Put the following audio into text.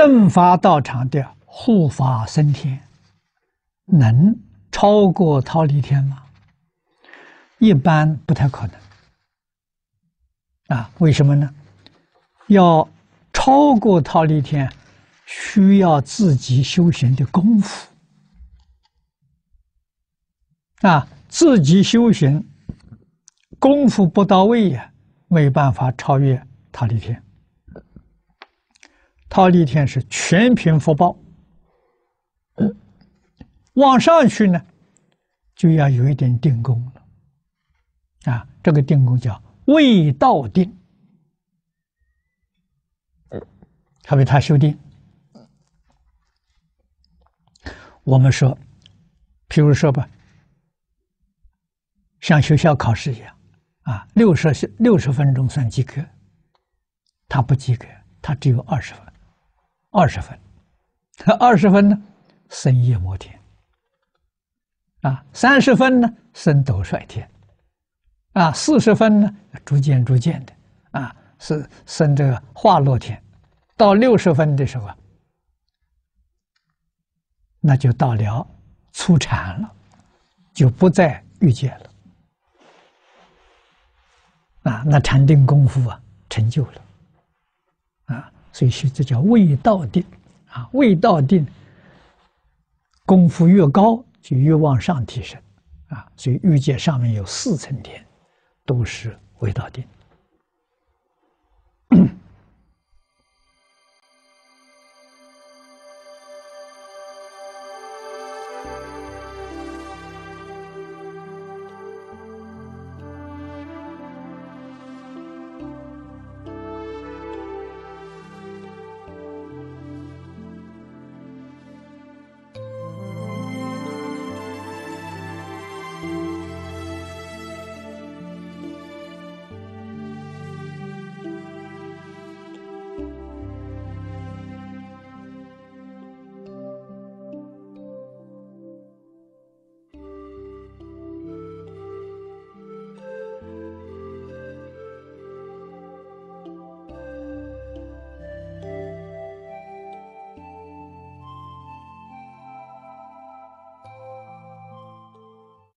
正法道场的护法升天，能超过忉利天吗？一般不太可能。啊，为什么呢？要超过忉利天，需要自己修行的功夫。啊，自己修行功夫不到位呀，没办法超越忉利天。忉利天是全凭福报，往上去呢，就要有一点定功了。啊，这个定功叫未道定，他为他修定。我们说，譬如说吧。像学校考试一样，啊，六十六十分钟算及格，他不及格，他只有二十分，二十分，二十分呢，升夜摩天，啊，三十分呢，升斗率天，啊，四十分呢，逐渐逐渐的，啊，是升这个化乐天，到六十分的时候啊，那就到了初禅了，就不再欲界了。啊，那禅定功夫啊，成就了，啊，所以这叫未到定，啊，未到定功夫越高，就越往上提升，啊，所以欲界上面有四层天，都是未到定。